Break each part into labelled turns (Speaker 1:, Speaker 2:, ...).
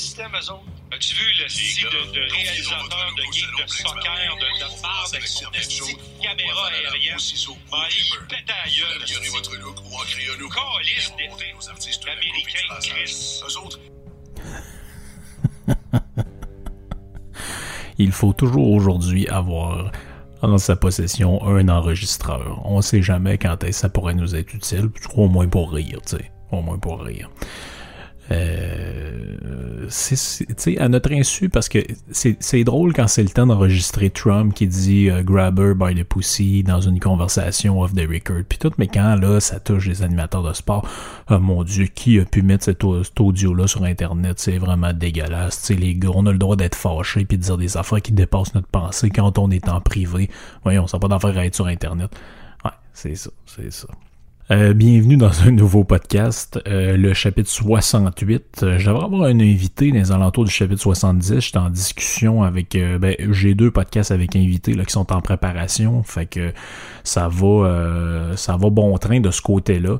Speaker 1: système, eux autres. As-tu vu le style de, de réalisateur de game de soccer, de, de barbe avec son esti de caméra aérienne? Ah, il pète à la gueule.
Speaker 2: Votre look ou en créer un.
Speaker 1: Calice L'Américain, Chris.
Speaker 2: Eux autres,
Speaker 3: Il faut toujours aujourd'hui avoir en sa possession un enregistreur. On sait jamais quand est-ce ça pourrait nous être utile, au moins pour rire, tu sais. Au moins pour rire. Euh, c'est, à notre insu, parce que c'est, drôle quand c'est le temps d'enregistrer Trump qui dit euh, grab her by the pussy dans une conversation off the record, puis tout, mais quand là, ça touche les animateurs de sport, oh mon dieu, qui a pu mettre cet, au- cet audio-là sur Internet, c'est vraiment dégueulasse, tu sais, les gars, on a le droit d'être fâchés puis de dire des affaires qui dépassent notre pensée quand on est en privé. Voyons, ça n'a pas d'affaire à être sur Internet. Ouais, c'est ça, c'est ça. Euh, bienvenue dans un nouveau podcast, euh, le chapitre 68. Euh, J'aimerais avoir un invité dans les alentours du chapitre 70. J'étais en discussion avec... euh, ben, j'ai deux podcasts avec invités là, qui sont en préparation. Fait que ça va euh, ça va bon train de ce côté-là.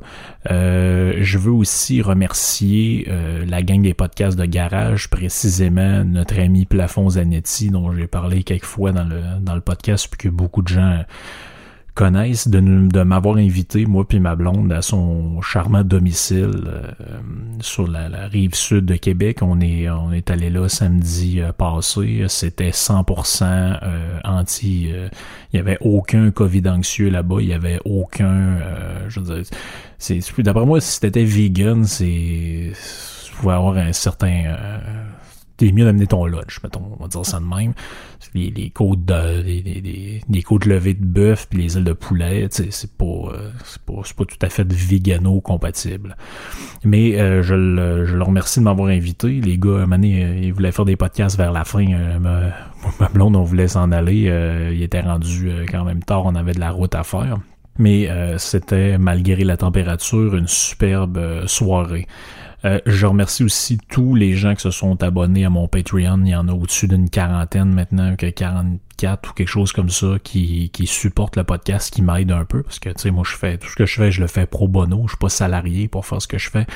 Speaker 3: Je veux aussi remercier la gang des podcasts de garage, précisément notre ami Plafond Zanetti, dont j'ai parlé quelques fois dans le, dans le podcast, puis que beaucoup de gens connaissent de, de m'avoir invité, moi puis ma blonde, à son charmant domicile euh, sur la, la rive sud de Québec. On est, on est allé là samedi euh, passé. C'était 100% euh, anti... euh, il y avait aucun Covid anxieux là-bas. Il y avait aucun... euh, je veux dire, d'après moi, si c'était vegan, c'est... Tu avoir un certain... t'es mieux d'amener ton lunch, mettons, on va dire ça de même. Les, côtes de, côtes levées de bœuf puis les ailes de poulet, euh, c'est pas, c'est pas tout à fait végano-compatible. Mais euh, je, le, remercie de m'avoir invité. Les gars, donné, euh, ils voulaient faire des podcasts vers la fin. Euh, ma, blonde, on voulait s'en aller. Il était rendu quand même tard, on avait de la route à faire. Mais c'était, malgré la température, une superbe soirée. Euh, je remercie aussi tous les gens qui se sont abonnés à mon Patreon. Il y en a au-dessus d'une quarantaine maintenant, que 44 ou quelque chose comme ça, qui, qui supportent le podcast, qui m'aident un peu. Parce que, tu sais, moi, je fais tout ce que je fais, je le fais pro bono. Je suis pas salarié pour faire ce que je fais.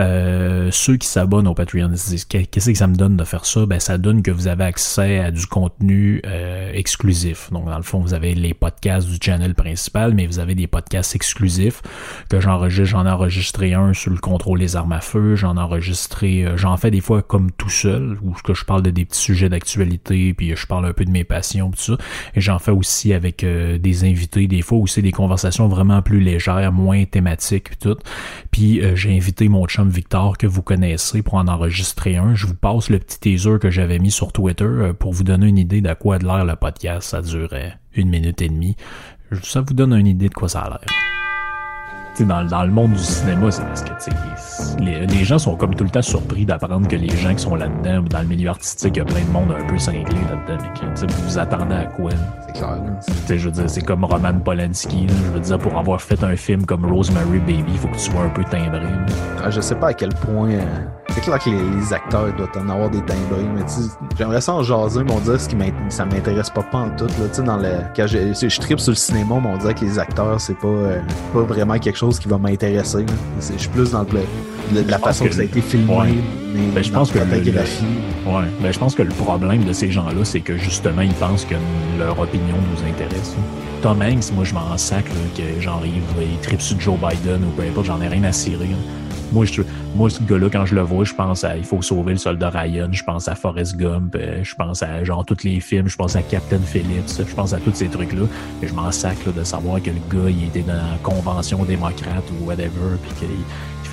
Speaker 3: Euh, ceux qui s'abonnent au Patreon qu'est-ce que ça me donne de faire ça? Ben ça donne que vous avez accès à du contenu euh, exclusif. Donc dans le fond vous avez les podcasts du channel principal mais vous avez des podcasts exclusifs que j'enregistre. J'en ai enregistré un sur le contrôle des armes à feu. J'en ai enregistré euh, j'en fais des fois comme tout seul où je parle de des petits sujets d'actualité puis je parle un peu de mes passions tout ça. Et j'en fais aussi avec euh, des invités des fois aussi des conversations vraiment plus légères moins thématiques puis tout. Puis j'ai invité mon chum Victor que vous connaissez pour en enregistrer un. Je vous passe le petit teaser que j'avais mis sur Twitter euh, pour vous donner une idée de quoi a de l'air le podcast. Ça durait une minute et demie. Ça vous donne une idée de quoi ça a l'air. Dans, dans le monde du cinéma, c'est parce que les, les gens sont comme tout le temps surpris d'apprendre que les gens qui sont là-dedans, dans le milieu artistique, il y a plein de monde un peu cinglé là-dedans. mais que, Vous vous attendez à quoi?
Speaker 4: C'est clair.
Speaker 3: je veux dire, c'est comme Roman Polanski. là. Je veux dire, pour avoir fait un film comme Rosemary Baby, il faut que tu sois un peu timbré.
Speaker 4: Ah, Je sais pas à quel point. euh, C'est clair que les, les acteurs doivent en avoir des timbrés, mais tu sais, j'aimerais ça en jaser, mais on dirait ce qui m'int- ça m'intéresse pas pas en tout. Là, tu sais, dans le, quand je, je tripe sur le cinéma, mais on dirait que les acteurs, c'est pas, euh, pas vraiment quelque chose qui va m'intéresser. Je suis plus dans le, la façon
Speaker 3: que
Speaker 4: que, ça a été filmé,
Speaker 3: ouais.
Speaker 4: mais
Speaker 3: Ben, je pense que
Speaker 4: la
Speaker 3: le-. Ouais, ben je pense que le problème de ces gens-là, c'est que justement, ils pensent que leur opinion nous intéresse. Tom Hanks, moi, je m'en sac, là, que genre, il, il tripe sur Joe Biden ou peu importe, j'en ai rien à cirer. là. Moi, je, moi, ce gars-là, quand je le vois, je pense à Il faut sauver le soldat Ryan, je pense à Forrest Gump, euh, je pense à genre tous les films, je pense à Captain Phillips, je pense à tous ces trucs-là. Je m'en sac là, de savoir que le gars, il était dans la convention démocrate ou whatever, puis qu'il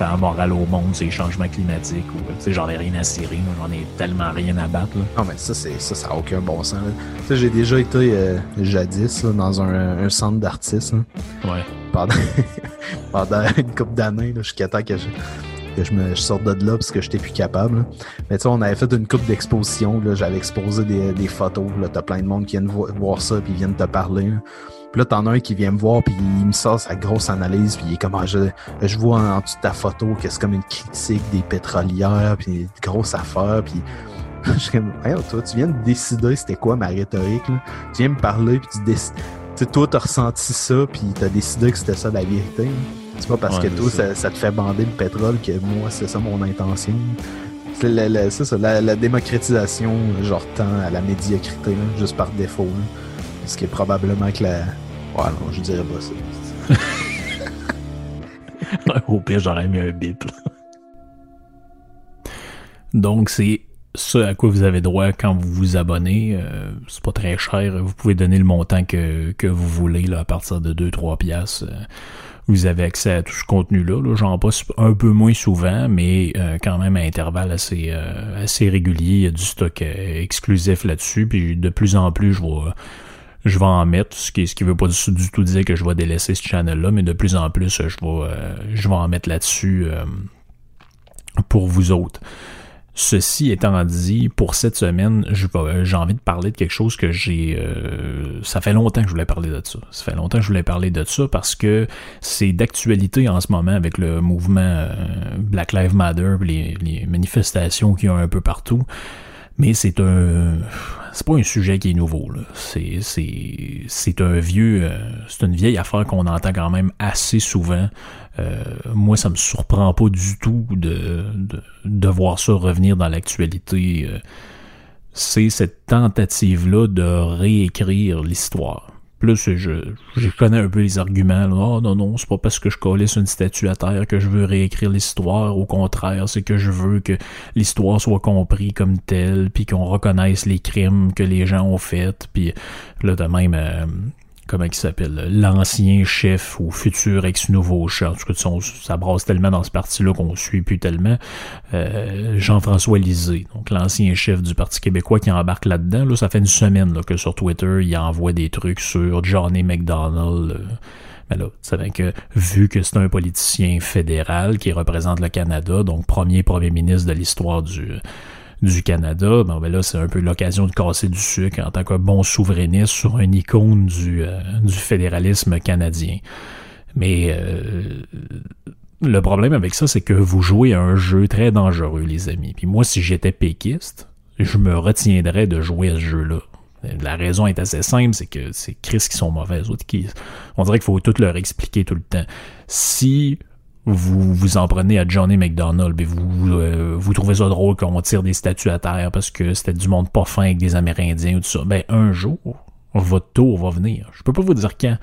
Speaker 3: il fait un moral au monde, c'est les changements climatiques, ou j'en ai rien à cirer, j'en ai tellement rien à battre. Là.
Speaker 4: Non, mais ça, c'est, ça, ça n'a aucun bon sens. là. Tu sais, j'ai déjà été euh, jadis là, dans un, un centre d'artistes. là.
Speaker 3: Ouais.
Speaker 4: pendant, pendant une couple d'années, là, jusqu'à temps que je, que je me je sorte de là parce que j'étais plus capable. là. Mais tu sais, on avait fait une coupe d'exposition. là, J'avais exposé des, des photos. Là, t'as plein de monde qui viennent vo- voir ça puis ils viennent te parler. là. Puis là, t'en as un qui vient me voir puis il me sort sa grosse analyse puis il est comme ah, je, je vois en, en dessous de ta photo que c'est comme une critique des pétrolières puis une grosse affaire puis je suis comme, toi, tu viens de décider c'était quoi ma rhétorique. Là. Tu viens me parler puis tu décides. Tu sais, toi, t'as ressenti ça, puis t'as décidé que c'était ça la vérité. là. C'est pas parce que toi, ça, te fait bander le pétrole que moi, c'est ça mon intention. C'est la, ça, la, démocratisation, genre, tend à la médiocrité, juste par défaut. Ce qui est probablement que la. Ouais, non, je dirais pas ça.
Speaker 3: Au pire, j'aurais mis un bip. Donc, c'est ce à quoi vous avez droit quand vous vous abonnez. Euh, c'est pas très cher. Vous pouvez donner le montant que, que vous voulez là, à partir de 2-3 piastres. Euh, vous avez accès à tout ce contenu-là. Là. J'en passe un peu moins souvent, mais euh, quand même à intervalles assez, assez réguliers. Il y a du stock exclusif là-dessus. Puis de plus en plus, je vais je vais en mettre, ce qui, ce qui veut pas du, tout dire que je vais délaisser ce channel-là, mais de plus en plus, je vais, je vais en mettre là-dessus pour vous autres. Ceci étant dit, pour cette semaine, j'ai envie de parler de quelque chose que j'ai... Euh, ça fait longtemps que je voulais parler de ça. Ça fait longtemps que je voulais parler de ça parce que c'est d'actualité en ce moment avec le mouvement euh, Black Lives Matter, les, les manifestations qu'il y a un peu partout. Mais c'est un c'est pas un sujet qui est nouveau. C'est, un vieux. Euh, c'est une vieille affaire qu'on entend quand même assez souvent. Euh, moi, ça me surprend pas du tout de voir ça revenir dans l'actualité. Euh, c'est cette tentative-là de réécrire l'histoire. Plus je, je connais un peu les arguments. Oh non, non, c'est pas parce que je collais sur une statue à terre que je veux réécrire l'histoire. Au contraire, c'est que je veux que l'histoire soit comprise comme telle, puis qu'on reconnaisse les crimes que les gens ont faits. Puis là, de même, euh, comment il s'appelle, l'ancien chef ou futur ex-nouveau chef, en tout cas, ça brasse tellement dans ce parti-là qu'on suit plus tellement, euh, Jean-François Lisée, donc l'ancien chef du Parti québécois qui embarque là-dedans. Là, ça fait une semaine que sur Twitter, il envoie des trucs sur Johnny McDonald. Euh, mais là, tu savez que vu que c'est un politicien fédéral qui représente le Canada, donc premier premier ministre de l'histoire du du Canada, ben, ben là, c'est un peu l'occasion de casser du sucre en tant que bon souverainiste sur une icône du, euh, du fédéralisme canadien. Mais euh, le problème avec ça, c'est que vous jouez à un jeu très dangereux, les amis. Puis moi, si j'étais péquiste, je me retiendrais de jouer à ce jeu-là. La raison est assez simple, c'est que c'est Chris qui sont mauvais, autres qui, on dirait qu'il faut tout leur expliquer tout le temps. Si vous vous en prenez à Johnny McDonald et vous, euh, vous trouvez ça drôle qu'on tire des statues à terre parce que c'était du monde pas fin avec des Amérindiens ou tout ça. Ben, un jour, votre tour va venir. Je peux pas vous dire quand.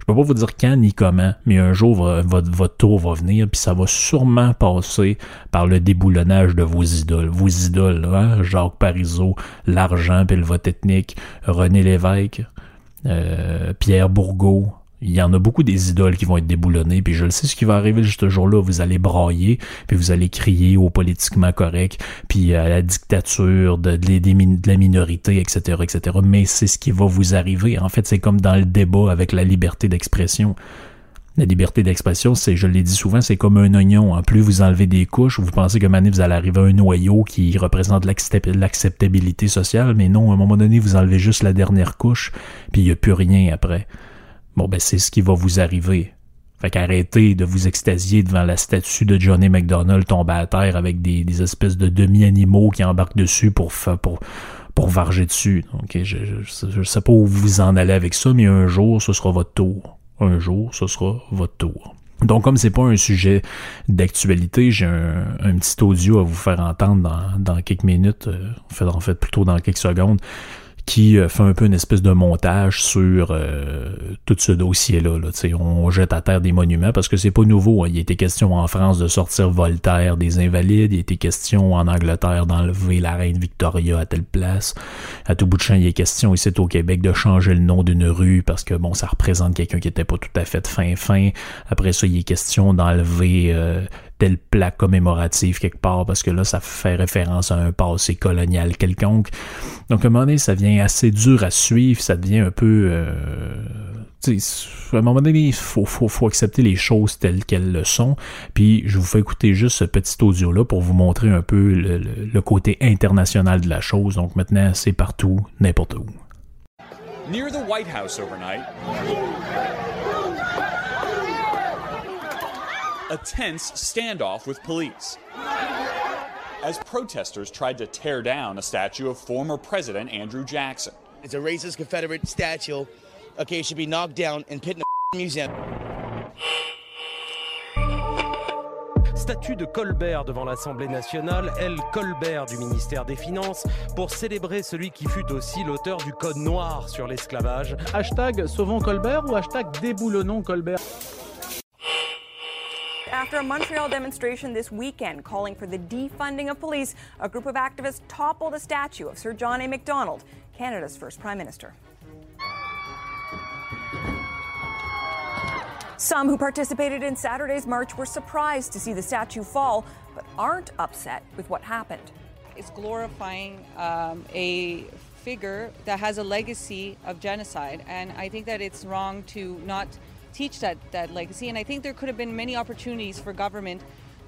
Speaker 3: Je peux pas vous dire quand ni comment, mais un jour, votre, votre tour va venir, puis ça va sûrement passer par le déboulonnage de vos idoles. Vos idoles, hein? Jacques Parizeau, l'argent, puis le vote ethnique, René Lévesque, euh, Pierre Bourgault, il y en a beaucoup des idoles qui vont être déboulonnées, puis je le sais ce qui va arriver juste ce jour-là, vous allez brailler, puis vous allez crier au politiquement correct, puis à la dictature de, la minorité, etc., etc. Mais c'est ce qui va vous arriver. En fait, c'est comme dans le débat avec la liberté d'expression. La liberté d'expression, c'est, je l'ai dit souvent, c'est comme un oignon. En plus vous enlevez des couches, vous pensez que maintenant vous allez arriver à un noyau qui représente l'acceptabilité sociale, mais non, à un moment donné, vous enlevez juste la dernière couche, puis il n'y a plus rien après. Bon, ben, c'est ce qui va vous arriver. Fait qu'arrêtez de vous extasier devant la statue de Johnny McDonald tombée à terre avec des, espèces de demi-animaux qui embarquent dessus pour, pour, pour varger dessus. Donc, je, je, sais pas où vous en allez avec ça, mais un jour, ce sera votre tour. Un jour, ce sera votre tour. Donc, comme c'est pas un sujet d'actualité, j'ai un, petit audio à vous faire entendre dans, dans quelques minutes, euh, en fait, en fait plutôt dans quelques secondes, qui euh, fait un peu une espèce de montage sur euh, tout ce dossier-là. Là. On jette à terre des monuments parce que c'est pas nouveau. Hein. Il était question en France de sortir Voltaire des Invalides. Il était question en Angleterre d'enlever la reine Victoria à telle place. À tout bout de champ, il est question ici au Québec de changer le nom d'une rue parce que bon, ça représente quelqu'un qui était pas tout à fait fin fin. Après ça, il est question d'enlever euh, telle plaque commémorative quelque part parce que là, ça fait référence à un passé colonial quelconque. Donc, à un moment donné, ça devient assez dur à suivre, ça devient un peu... Euh, à un moment donné, il faut, faut, faut, accepter les choses telles qu'elles le sont. Puis je vous fais écouter juste ce petit audio-là pour vous montrer un peu le, le côté international de la chose. Donc maintenant, c'est partout, n'importe où. Near the White House overnight. A tense standoff with police. As protesters tried to tear down a statue of former President Andrew Jackson. It's a racist Confederate statue. Okay, it should be knocked down and put in a museum.
Speaker 5: statue de Colbert devant l'Assemblée nationale, elle Colbert du ministère des Finances, pour célébrer celui qui fut aussi l'auteur du Code noir sur l'esclavage.
Speaker 6: Hashtag Sauvons Colbert ou hashtag Déboulonnons Colbert
Speaker 7: After a Montreal demonstration this weekend calling for the defunding of police, a group of activists toppled a statue of Sir John A. Macdonald, Canada's first Prime Minister. Some who participated in Saturday's march were surprised to see the statue fall, but aren't upset with what happened.
Speaker 8: It's glorifying um, a figure that has a legacy of genocide, and I think that it's wrong to not teach that, that legacy. And I think there could have been many opportunities for government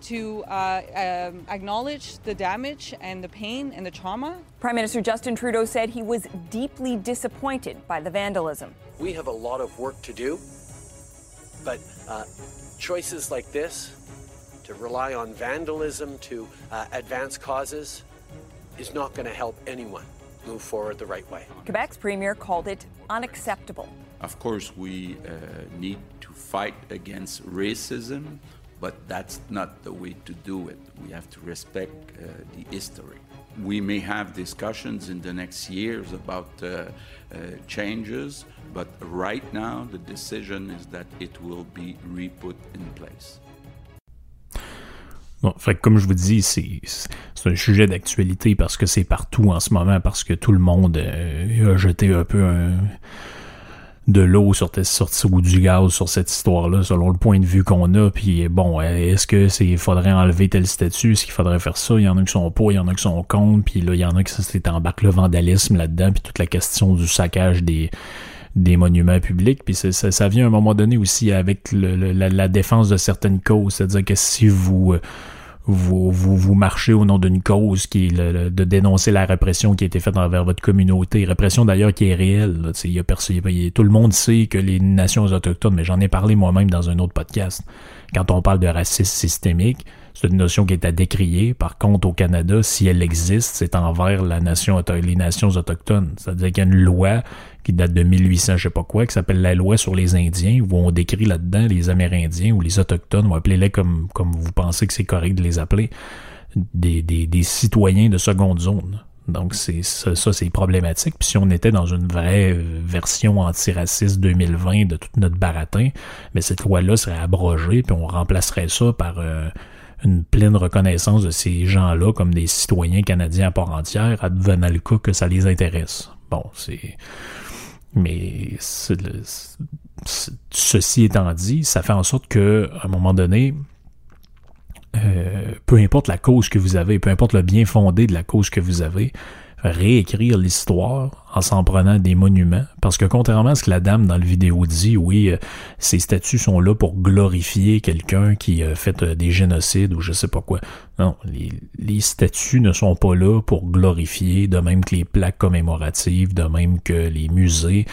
Speaker 8: to uh, um, acknowledge the damage and the pain and the trauma.
Speaker 7: Prime Minister Justin Trudeau said he was deeply disappointed by the vandalism.
Speaker 9: We have a lot of work to do, but uh, choices like this, to rely on vandalism to uh, advance causes, is not going to help anyone move forward the right way.
Speaker 7: Quebec's premier called it unacceptable.
Speaker 10: Of course, we uh, need to fight against racism, but that's not the way to do it. We have to respect uh, the history. We may have discussions in the next years about uh, uh changes, but right now the decision is that it will be re-put in place.
Speaker 3: Bon, fait que comme je vous dis, c'est, un sujet d'actualité parce que c'est partout en ce moment, parce que tout le monde euh, a jeté un peu un, de l'eau sur sortie ou du gaz sur cette histoire-là, selon le point de vue qu'on a. Puis bon, est-ce que c'est faudrait enlever tel statut, est-ce qu'il faudrait faire ça? Il y en a qui sont pour, il y en a qui sont contre, puis là, il y en a qui c'est embarque le vandalisme là-dedans, puis toute la question du saccage des des monuments publics, puis ça, ça, vient à un moment donné aussi avec la, la, défense de certaines causes, c'est-à-dire que si vous euh, vous, vous, vous marchez au nom d'une cause qui est le, de dénoncer la répression qui a été faite envers votre communauté. Répression d'ailleurs qui est réelle. Là, y a, y a, tout le monde sait que les nations autochtones, mais j'en ai parlé moi-même dans un autre podcast, quand on parle de racisme systémique, c'est une notion qui est à décrier. Par contre, au Canada, si elle existe, c'est envers la nation, les nations autochtones. C'est-à-dire qu'il y a une loi qui date de 1800, je sais pas quoi, qui s'appelle la loi sur les Indiens, où on décrit là-dedans les Amérindiens ou les Autochtones, ou appelez-les comme, comme vous pensez que c'est correct de les appeler, des, des, citoyens de seconde zone. Donc c'est ça, c'est problématique. Puis si on était dans une vraie version antiraciste 2020 de toute notre baratin, mais cette loi-là serait abrogée, puis on remplacerait ça par euh, une pleine reconnaissance de ces gens-là comme des citoyens canadiens à part entière, advenant le cas que ça les intéresse. Bon, c'est... Mais ceci étant dit, ça fait en sorte que, à un moment donné, euh, peu importe la cause que vous avez, peu importe le bien fondé de la cause que vous avez, réécrire l'histoire en s'en prenant des monuments. Parce que contrairement à ce que la dame dans le vidéo dit, oui, euh, ces statues sont là pour glorifier quelqu'un qui a fait euh, des génocides ou je sais pas quoi. Non, les, les, statues ne sont pas là pour glorifier, de même que les plaques commémoratives, de même que les musées.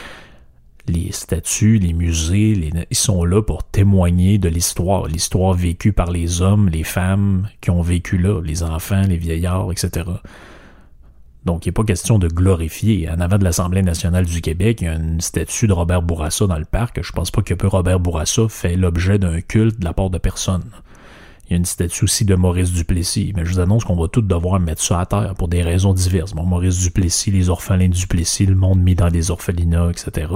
Speaker 3: Les statues, les musées, les, ils sont là pour témoigner de l'histoire, l'histoire vécue par les hommes, les femmes qui ont vécu là, les enfants, les vieillards, etc. Donc, il n'est pas question de glorifier. En avant de l'Assemblée nationale du Québec, il y a une statue de Robert Bourassa dans le parc. Je pense pas que Robert Bourassa fait l'objet d'un culte de la part de personne. Il y a une statue aussi de Maurice Duplessis. Mais je vous annonce qu'on va tous devoir mettre ça à terre pour des raisons diverses. Bon, Maurice Duplessis, les orphelins Duplessis, le monde mis dans des orphelinats, etc.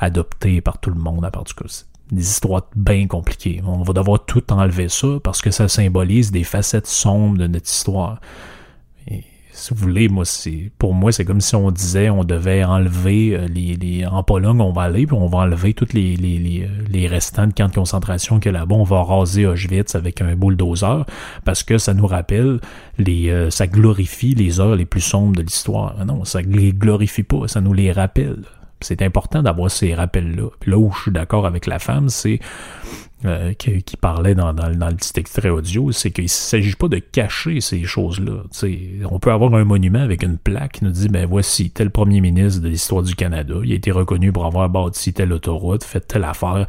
Speaker 3: Adopté par tout le monde à part du cas. Des histoires bien compliquées. On va devoir tout enlever ça parce que ça symbolise des facettes sombres de notre histoire si vous voulez, moi, c'est pour moi, c'est comme si on disait on devait enlever euh, les, les en Pologne, on va aller, puis on va enlever tous les, les, les, les restants de camps de concentration que là-bas, on va raser Auschwitz avec un bulldozer, parce que ça nous rappelle les euh, ça glorifie les heures les plus sombres de l'histoire. Non, ça les glorifie pas, ça nous les rappelle. C'est important d'avoir ces rappels-là. Là où je suis d'accord avec la femme, c'est euh, qui, parlait dans, dans, le petit extrait audio, c'est qu'il ne s'agit pas de cacher ces choses-là. On peut avoir un monument avec une plaque qui nous dit, ben voici, tel premier ministre de l'histoire du Canada, il a été reconnu pour avoir bâti telle autoroute, fait telle affaire,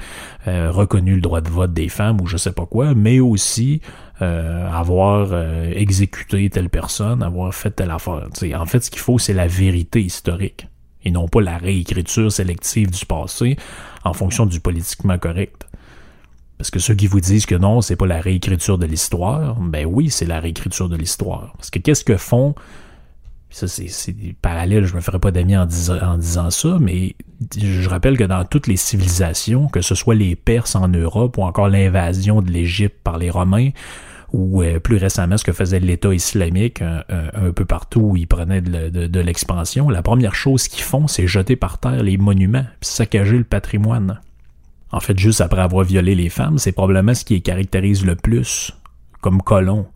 Speaker 3: euh, reconnu le droit de vote des femmes ou je sais pas quoi, mais aussi euh, avoir exécuté telle personne, avoir fait telle affaire. en fait, ce qu'il faut, c'est la vérité historique et non pas la réécriture sélective du passé en fonction du politiquement correct Parce que ceux qui vous disent que non, c'est pas la réécriture de l'histoire, ben oui, c'est la réécriture de l'histoire. Parce que qu'est-ce que font? Ça, c'est parallèle, je me ferai pas d'amis en, disant ça, mais je rappelle que dans toutes les civilisations, que ce soit les Perses en Europe ou encore l'invasion de l'Égypte par les Romains, ou euh, plus récemment ce que faisait l'État islamique un, peu partout où ils prenaient de, l'expansion, la première chose qu'ils font, c'est jeter par terre les monuments, puis saccager le patrimoine. En fait, juste après avoir violé les femmes, c'est probablement ce qui les caractérise le plus comme colons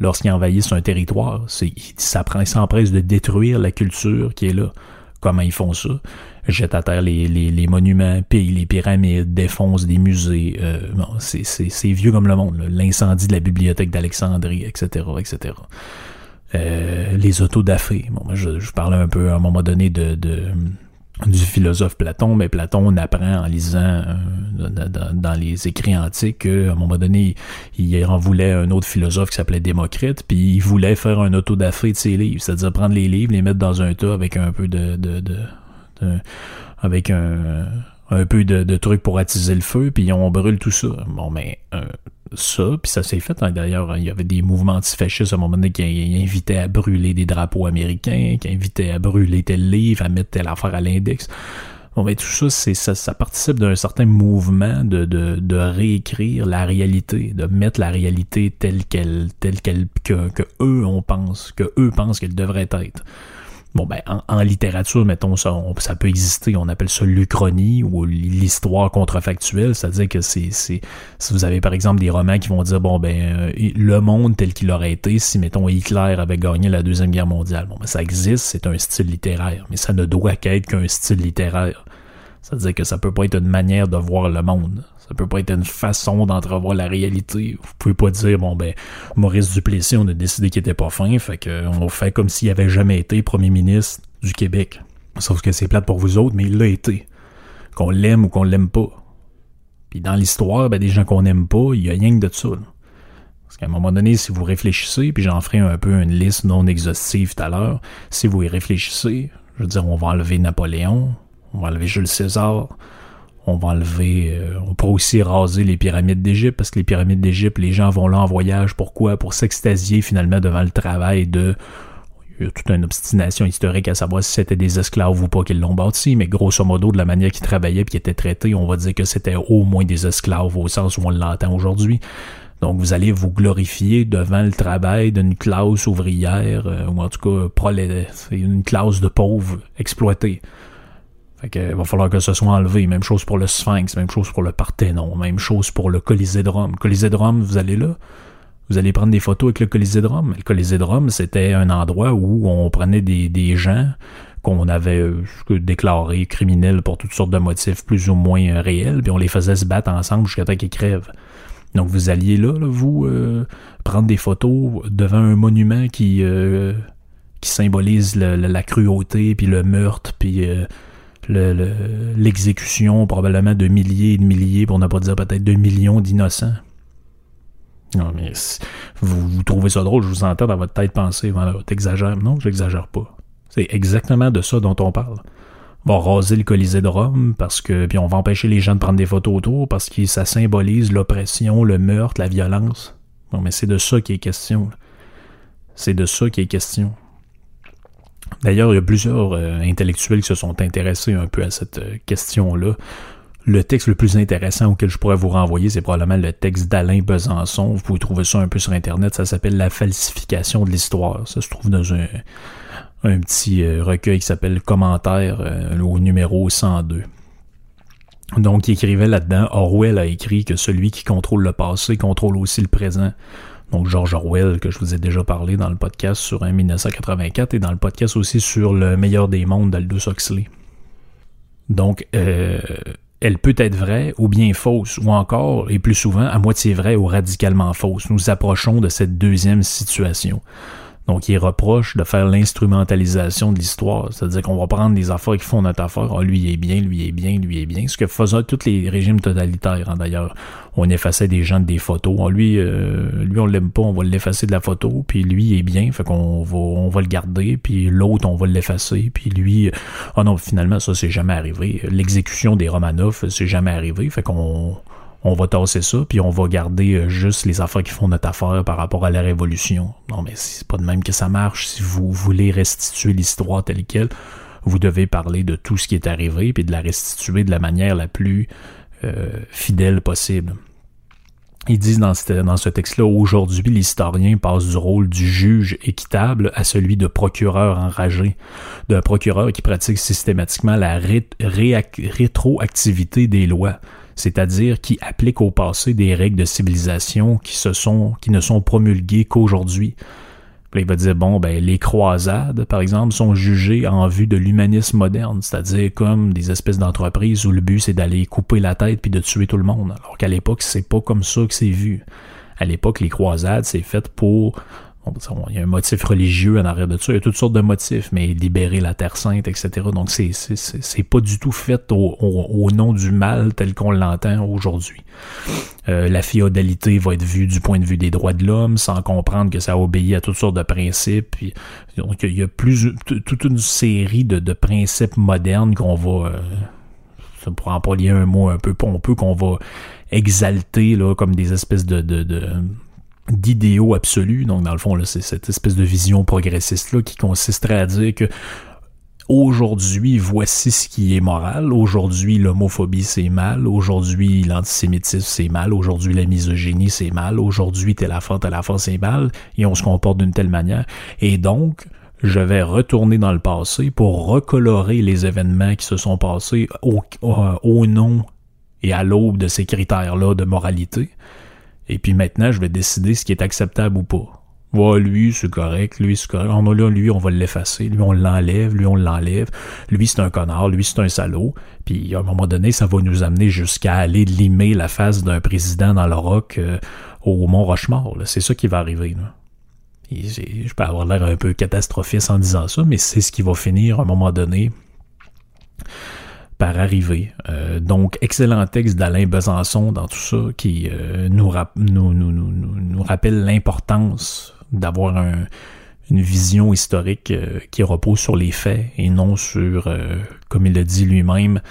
Speaker 3: lorsqu'ils envahissent un territoire. Ils s'empressent de détruire la culture qui est là. Comment ils font ça? Jettent à terre les, les, monuments, pillent les pyramides, défoncent des musées. Euh, c'est, vieux comme le monde. L'incendie de la bibliothèque d'Alexandrie, etc., etc. Euh, les autos d'affaires. Bon, je, je, parlais un peu à un moment donné de du philosophe Platon, mais Platon on apprend en lisant euh, dans, les écrits antiques qu'à un moment donné, il en voulait un autre philosophe qui s'appelait Démocrite, puis il voulait faire un auto d'affaires de ses livres, c'est-à-dire prendre les livres, les mettre dans un tas avec un peu de, de, avec un, un peu de, de trucs pour attiser le feu, puis on brûle tout ça. Bon, mais euh, ça, puis ça s'est fait. Hein, D'ailleurs, il y avait des mouvements antifascistes à un moment donné qui invitaient à brûler des drapeaux américains, qui invitaient à brûler tel livre, à mettre telle affaire à l'index. Bon, mais tout ça, c'est ça, ça participe d'un certain mouvement de, de, de réécrire la réalité, de mettre la réalité telle qu'elle, telle qu'elle, que, que eux on pense, que eux pensent qu'elle devrait être. Bon, ben, en, littérature, mettons, ça, peut exister. On appelle ça l'Uchronie ou l'histoire contrefactuelle. C'est-à-dire que c'est, c'est, si vous avez, par exemple, des romans qui vont dire, bon, ben, euh, le monde tel qu'il aurait été si, mettons, Hitler avait gagné la Deuxième Guerre mondiale. Bon, ben, ça existe, c'est un style littéraire. Mais ça ne doit qu'être qu'un style littéraire. C'est-à-dire que ça peut pas être une manière de voir le monde. Ça peut pas être une façon d'entrevoir la réalité. Vous pouvez pas dire, bon ben, Maurice Duplessis, on a décidé qu'il était pas fin, fait qu'on fait comme s'il avait jamais été premier ministre du Québec. Sauf que c'est plate pour vous autres, mais il l'a été. Qu'on l'aime ou qu'on l'aime pas. Puis dans l'histoire, ben, des gens qu'on aime pas, il y a rien que de ça. Parce qu'à un moment donné, si vous réfléchissez, puis j'en ferai un peu une liste non exhaustive tout à l'heure, si vous y réfléchissez, je veux dire, on va enlever Napoléon, on va enlever Jules César, on va enlever, euh, on pourrait aussi raser les pyramides d'Égypte, parce que les pyramides d'Égypte, les gens vont là en voyage. Pourquoi? Pour s'extasier finalement devant le travail de il y a toute une obstination historique à savoir si c'était des esclaves ou pas qui l'ont bâti, mais grosso modo, de la manière qu'ils travaillaient et qui étaient traités, on va dire que c'était au moins des esclaves au sens où on l'entend aujourd'hui. Donc vous allez vous glorifier devant le travail d'une classe ouvrière, euh, ou en tout cas une classe de pauvres exploités. Fait que, il va falloir que ce soit enlevé. Même chose pour le Sphinx, même chose pour le Parthénon, même chose pour le Colisée de Rome. Colisée de Rome, vous allez là, vous allez prendre des photos avec le Colisée de Rome. Le Colisée de Rome, c'était un endroit où on prenait des, des gens qu'on avait euh, déclarés criminels pour toutes sortes de motifs plus ou moins euh, réels, puis on les faisait se battre ensemble jusqu'à temps qu'ils crèvent. Donc vous alliez là, vous, euh, prendre des photos devant un monument qui, qui symbolise la cruauté, puis le meurtre, puis l'exécution probablement de milliers et de milliers, pour ne pas dire peut-être de millions d'innocents. Non, mais vous, trouvez ça drôle, je vous entends dans votre tête penser, voilà, t'exagères. Non, j'exagère pas. C'est exactement de ça dont on parle. On va raser le Colisée de Rome parce que puis on va empêcher les gens de prendre des photos autour parce que ça symbolise l'oppression, le meurtre, la violence. Non, mais c'est de ça qui est question. C'est de ça qui est question. D'ailleurs, il y a plusieurs euh, intellectuels qui se sont intéressés un peu à cette euh, question-là. Le texte le plus intéressant auquel je pourrais vous renvoyer, c'est probablement le texte d'Alain Besançon. Vous pouvez trouver ça un peu sur Internet. Ça s'appelle La falsification de l'histoire. Ça se trouve dans un, petit euh, recueil qui s'appelle Commentaires au numéro 102. Donc, il écrivait là-dedans, Orwell a écrit que celui qui contrôle le passé contrôle aussi le présent. Donc George Orwell, que je vous ai déjà parlé dans le podcast sur 1984 et dans le podcast aussi sur le meilleur des mondes d'Aldous Huxley. Donc, euh, elle peut être vraie ou bien fausse, ou encore, et plus souvent, à moitié vraie ou radicalement fausse. Nous approchons de cette deuxième situation. Donc, il reproche de faire l'instrumentalisation de l'histoire. C'est-à-dire qu'on va prendre des affaires qui font notre affaire. Ah, lui est bien, lui est bien, lui est bien. Ce que faisaient tous les régimes totalitaires, hein, d'ailleurs. On effaçait des gens des photos. Ah, lui, euh, lui, on l'aime pas, on va l'effacer de la photo. Puis lui est bien, fait qu'on va, on va le garder. Puis l'autre, on va l'effacer. Puis lui, ah non, finalement, ça, c'est jamais arrivé. L'exécution des Romanov, c'est jamais arrivé. Fait qu'on on va tasser ça, puis on va garder euh, juste les affaires qui font notre affaire par rapport à la révolution. Non, mais c'est pas de même que ça marche. Si vous voulez restituer l'histoire telle qu'elle, vous devez parler de tout ce qui est arrivé, puis de la restituer de la manière la plus euh, fidèle possible. Ils disent dans ce, dans ce texte-là, aujourd'hui, l'historien passe du rôle du juge équitable à celui de procureur enragé, d'un procureur qui pratique systématiquement la rétroactivité des lois, c'est-à-dire qui applique au passé des règles de civilisation qui, se sont, qui ne sont promulguées qu'aujourd'hui. il va dire, bon, ben, les croisades, par exemple, sont jugées en vue de l'humanisme moderne, c'est-à-dire comme des espèces d'entreprises où le but c'est d'aller couper la tête puis de tuer tout le monde. Alors qu'à l'époque, c'est pas comme ça que c'est vu. À l'époque, les croisades, c'est fait pour il y a un motif religieux en arrière de ça. Il y a toutes sortes de motifs, mais libérer la Terre Sainte, etc. Donc, c'est, c'est, pas du tout fait au, nom du mal tel qu'on l'entend aujourd'hui. Euh, la féodalité va être vue du point de vue des droits de l'homme, sans comprendre que ça obéit à toutes sortes de principes. donc, il y a plus, toute une série de, principes modernes qu'on va, euh, ça pourrait employer un mot un peu pompeux, qu'on va exalter là, comme des espèces de, de d'idéaux absolus. Donc, dans le fond, c'est cette espèce de vision progressiste-là qui consisterait à dire que aujourd'hui, voici ce qui est moral. Aujourd'hui, l'homophobie, c'est mal. Aujourd'hui, l'antisémitisme, c'est mal. Aujourd'hui, la misogynie, c'est mal. Aujourd'hui, telle affaire, telle affaire, c'est mal. Et on se comporte d'une telle manière. Et donc, je vais retourner dans le passé pour recolorer les événements qui se sont passés au, au nom et à l'aube de ces critères-là de moralité et puis maintenant, je vais décider ce qui est acceptable ou pas. Ouais, lui, c'est correct, lui, c'est correct. On là, lui, on va l'effacer, lui, on l'enlève, lui, on l'enlève. Lui, c'est un connard, lui, c'est un salaud. Puis, à un moment donné, ça va nous amener jusqu'à aller limer la face d'un président dans le roc euh, au Mont Rochemort. C'est ça qui va arriver. Là. je peux avoir l'air un peu catastrophiste en disant ça, mais c'est ce qui va finir à un moment donné par arriver. Euh, donc, excellent texte d'Alain Besançon dans tout ça qui euh, nous, rappelle l'importance d'avoir un, une vision historique euh, qui repose sur les faits et non sur, comme il le dit lui-même,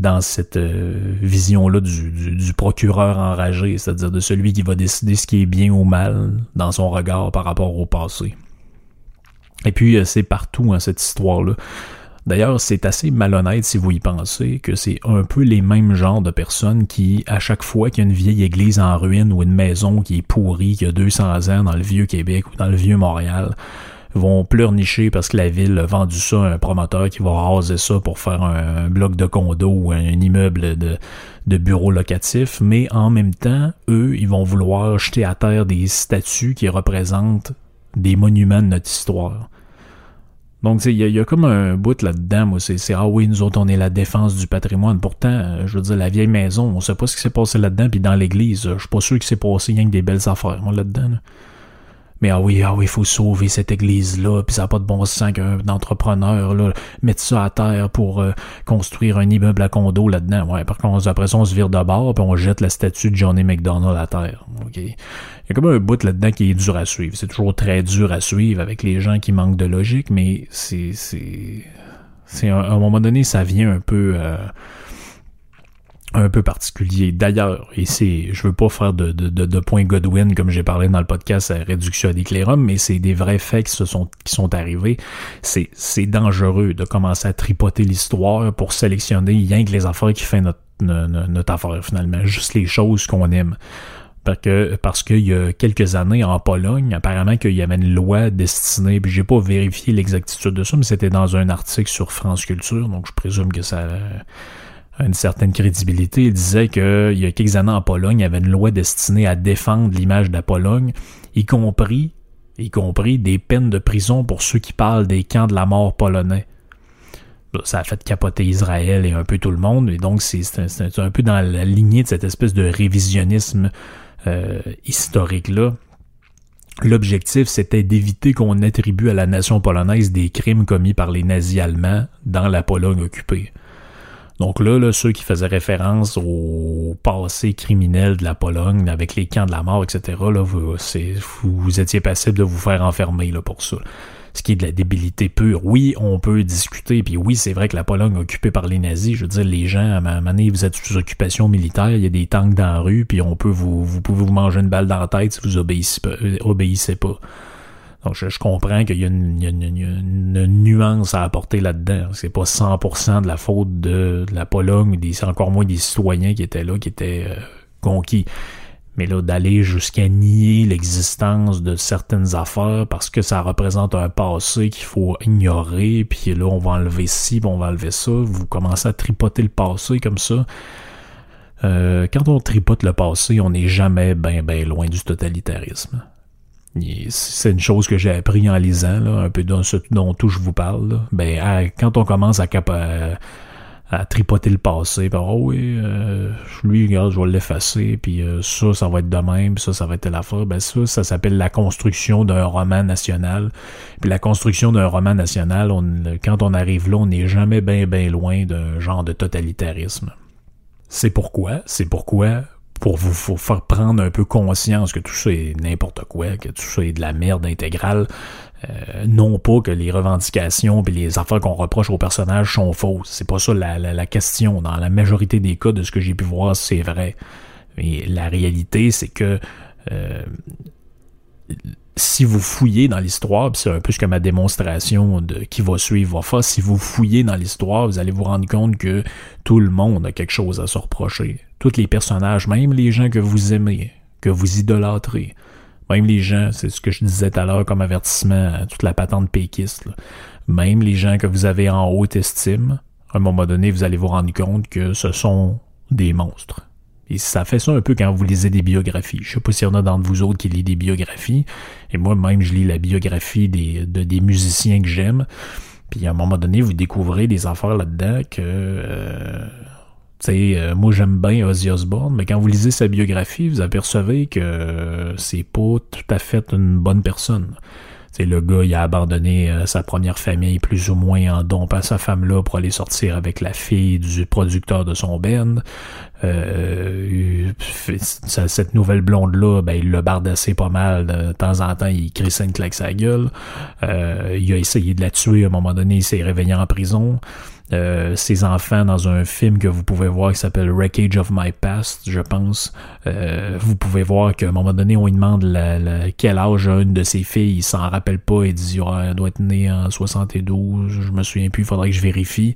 Speaker 3: dans cette vision-là du, procureur enragé, c'est-à-dire de celui qui va décider ce qui est bien ou mal dans son regard par rapport au passé. Et puis, c'est partout, hein, cette histoire-là. D'ailleurs, c'est assez malhonnête si vous y pensez que c'est un peu les mêmes genres de personnes qui, à chaque fois qu'il y a une vieille église en ruine ou une maison qui est pourrie, qui a 200 ans dans le vieux Québec ou dans le vieux Montréal, vont pleurnicher parce que la ville a vendu ça à un promoteur qui va raser ça pour faire un, bloc de condo ou un, immeuble de, de bureaux locatifs, mais en même temps, eux, ils vont vouloir jeter à terre des statues qui représentent des monuments de notre histoire. Donc, il y, a comme un bout là-dedans, moi, c'est ah oui, nous autres, on est la défense du patrimoine. Pourtant, euh, je veux dire, la vieille maison, on sait pas ce qui s'est passé là-dedans, puis dans l'église, je suis pas sûr qu'il s'est passé rien que des belles affaires, moi, là-dedans. Mais ah oui, ah oui, il faut sauver cette église-là, puis ça n'a pas de bon sens qu'un entrepreneur là, mette ça à terre pour euh, construire un immeuble à condo là-dedans. Ouais, par contre, après ça, on se vire de bord, puis on jette la statue de Johnny McDonald à terre. Il y a comme un bout là-dedans qui est dur à suivre. C'est toujours très dur à suivre avec les gens qui manquent de logique, mais c'est... c'est... c'est à un moment donné, ça vient un peu... Euh, un peu particulier. D'ailleurs, et c'est, je veux pas faire de, de, de, point Godwin comme j'ai parlé dans le podcast à Réduction à d'éclairum, mais c'est des vrais faits qui se sont, qui sont arrivés. C'est, c'est dangereux de commencer à tripoter l'histoire pour sélectionner rien que les affaires qui font notre, notre, notre affaire finalement, juste les choses qu'on aime. Parce que parce qu'il y a quelques années en Pologne, apparemment qu'il y avait une loi destinée, puis j'ai pas vérifié l'exactitude de ça, mais c'était dans un article sur France Culture, donc je présume que ça une certaine crédibilité. Il disait qu'il y a quelques années en Pologne, il y avait une loi destinée à défendre l'image de la Pologne, y compris, des peines de prison pour ceux qui parlent des camps de la mort polonais. Ça a fait capoter Israël et un peu tout le monde, et donc c'est un peu dans la lignée de cette espèce de révisionnisme euh, historique-là. L'objectif, c'était d'éviter qu'on attribue à la nation polonaise des crimes commis par les nazis allemands dans la Pologne occupée. Donc là, ceux qui faisaient référence au passé criminel de la Pologne avec les camps de la mort, etc., là, vous, étiez passible de vous faire enfermer là, pour ça. ce qui est de la débilité pure. Oui, on peut discuter, puis oui, c'est vrai que la Pologne est occupée par les nazis. Je veux dire, les gens, à un moment donné, vous êtes sous occupation militaire, il y a des tanks dans la rue, puis on peut vous, vous pouvez vous manger une balle dans la tête si vous obéissez euh, obéissez pas. Donc, je, je comprends qu'il y a, une, nuance à apporter là-dedans. C'est pas 100% de la faute de, de la Pologne, des, encore moins des citoyens qui étaient là, qui étaient euh, conquis. Mais là, d'aller jusqu'à nier l'existence de certaines affaires parce que ça représente un passé qu'il faut ignorer, puis là, on va enlever ci, puis on va enlever ça, vous commencez à tripoter le passé comme ça. Euh, quand on tripote le passé, on n'est jamais bien, bien loin du totalitarisme. C'est une chose que j'ai appris en lisant, un peu dans ce dont tout je vous parle. Ben, quand on commence à, cap- à, tripoter le passé, ben, oh oui, euh, lui, regarde, je vais l'effacer, puis euh, ça, ça va être de même, ça, ça va être telle affaire. Ben ça, ça s'appelle la construction d'un roman national. Puis la construction d'un roman national, on, quand on arrive là, on n'est jamais bien, bien loin d'un genre de totalitarisme. C'est pourquoi, c'est pourquoi, pour vous faut faire prendre un peu conscience que tout ça est n'importe quoi, que tout ça est de la merde intégrale, euh, non pas que les revendications et les affaires qu'on reproche aux personnages sont fausses. C'est pas ça la, la, la question. Dans la majorité des cas de ce que j'ai pu voir, c'est vrai. Mais la réalité, c'est que euh, si vous fouillez dans l'histoire, c'est un peu que ma démonstration de qui va suivre va faire, si vous fouillez dans l'histoire, vous allez vous rendre compte que tout le monde a quelque chose à se reprocher. Tous les personnages, même les gens que vous aimez, que vous idolâtrez, même les gens, c'est ce que je disais tout à l'heure comme avertissement à toute la patente péquiste, même les gens que vous avez en haute estime, à un moment donné, vous allez vous rendre compte que ce sont des monstres. Et ça fait ça un peu quand vous lisez des biographies. Je sais pas s'il y en a d'entre vous autres qui lisent des biographies. Et moi-même, je lis la biographie des, de, des musiciens que j'aime. Puis à un moment donné, vous découvrez des affaires là-dedans que... euh, euh, moi j'aime bien Ozzy Osbourne, mais quand vous lisez sa biographie, vous apercevez que euh, c'est pas tout à fait une bonne personne. C'est le gars, il a abandonné euh, sa première famille plus ou moins en dompant sa femme là pour aller sortir avec la fille du producteur de son band. Euh, ça- cette nouvelle blonde là, ben il l'a bardassé pas mal. De temps en temps, il crie une claque sa gueule. Euh, il a essayé de la tuer à un moment donné, il s'est réveillé en prison. Euh, ses enfants dans un film que vous pouvez voir qui s'appelle Wreckage of My Past, je pense. Euh, vous pouvez voir qu'à un moment donné, on lui demande quel âge une de ses filles. Il s'en rappelle pas. Il dit Ah, elle doit être née en 72. Je me souviens plus. Il faudrait que je vérifie.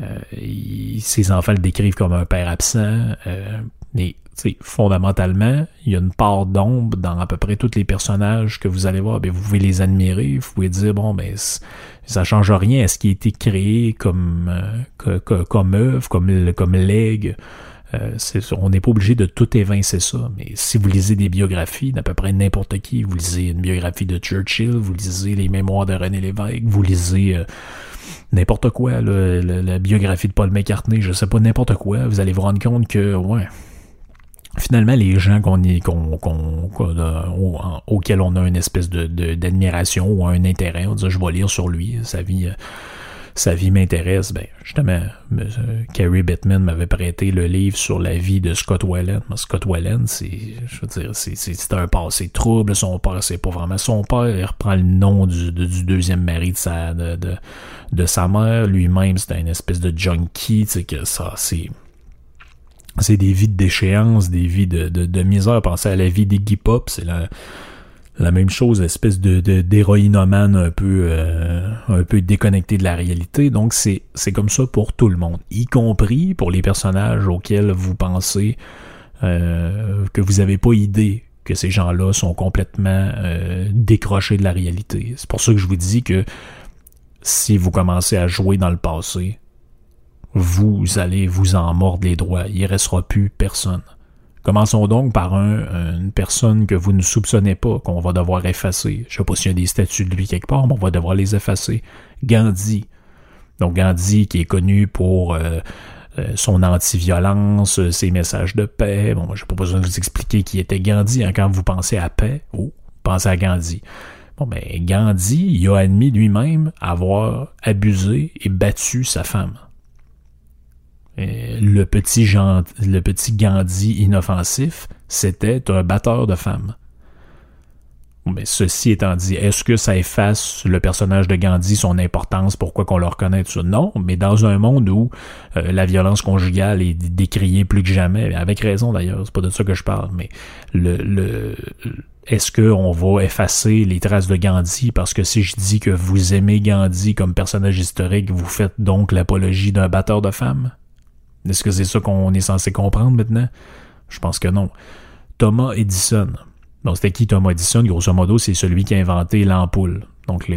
Speaker 3: Euh, il- ses enfants le décrivent comme un père absent. Euh, mais tu sais, fondamentalement, il y a une part d'ombre dans à peu près tous les personnages que vous allez voir. Ben, vous pouvez les admirer. Vous pouvez dire bon ben c- ça change rien à ce qui a été créé comme euh, comme œuvre, comme comme legs. Euh, on n'est pas obligé de tout évincer ça, mais si vous lisez des biographies d'à peu près n'importe qui, vous lisez une biographie de Churchill, vous lisez les mémoires de René Lévesque, vous lisez euh, n'importe quoi, la, biographie de Paul McCartney, je sais pas, n'importe quoi, vous allez vous rendre compte que, ouais, finalement, les gens qu'on au- en- auxquels on a une espèce de, de- d'admiration ou un intérêt, on dit, je vais lire sur lui, sa vie, euh, sa vie m'intéresse. Ben, justement, euh, Carrie Bittman m'avait prêté le livre sur la vie de Scott. Mais Scott Weiland, c'est, je veux dire, c'est, un passé trouble. Son père, c'est pas vraiment son père. Il reprend le nom du, de- du deuxième mari de sa, de, sa mère. Lui-même, c'était une espèce de junkie, tu sais, que ça, c'est, c'est des vies de déchéance, des vies de, misère. Pensez à la vie d'Iggy Pop, c'est la, même chose, espèce de, de d'héroïnomane un peu euh, un peu déconnecté de la réalité. Donc c'est comme ça pour tout le monde, y compris pour les personnages auxquels vous pensez euh, que vous avez pas idée que ces gens-là sont complètement euh, décrochés de la réalité. C'est pour ça que je vous dis que si vous commencez à jouer dans le passé, vous allez vous en mordre les doigts. Il ne restera plus personne. Commençons donc par un, une personne que vous ne soupçonnez pas, qu'on va devoir effacer. Je sais pas s'il y a des statuts de lui quelque part, mais on va devoir les effacer. Gandhi. Donc Gandhi qui est connu pour euh, euh, son anti-violence, euh, ses messages de paix. Bon, j'ai pas besoin de vous expliquer qui était Gandhi. Hein, quand vous pensez à paix, oh, pensez à Gandhi. Bon, ben, Gandhi, il a admis lui-même avoir abusé et battu sa femme. Euh, le petit, Jean, le petit Gandhi inoffensif, c'était un batteur de femmes. Mais ceci étant dit, est-ce que ça efface le personnage de Gandhi, son importance, pourquoi qu'on le reconnaît, tout ça? Non, mais dans un monde où euh, la violence conjugale est décriée plus que jamais, avec raison d'ailleurs, c'est pas de ça que je parle, mais le, le est-ce qu'on va effacer les traces de Gandhi? Parce que si je dis que vous aimez Gandhi comme personnage historique, vous faites donc l'apologie d'un batteur de femmes? Est-ce que c'est ça qu'on est censé comprendre maintenant? Je pense que non. Thomas Edison. Donc, c'était qui Thomas Edison? Grosso modo, c'est celui qui a inventé l'ampoule. Donc,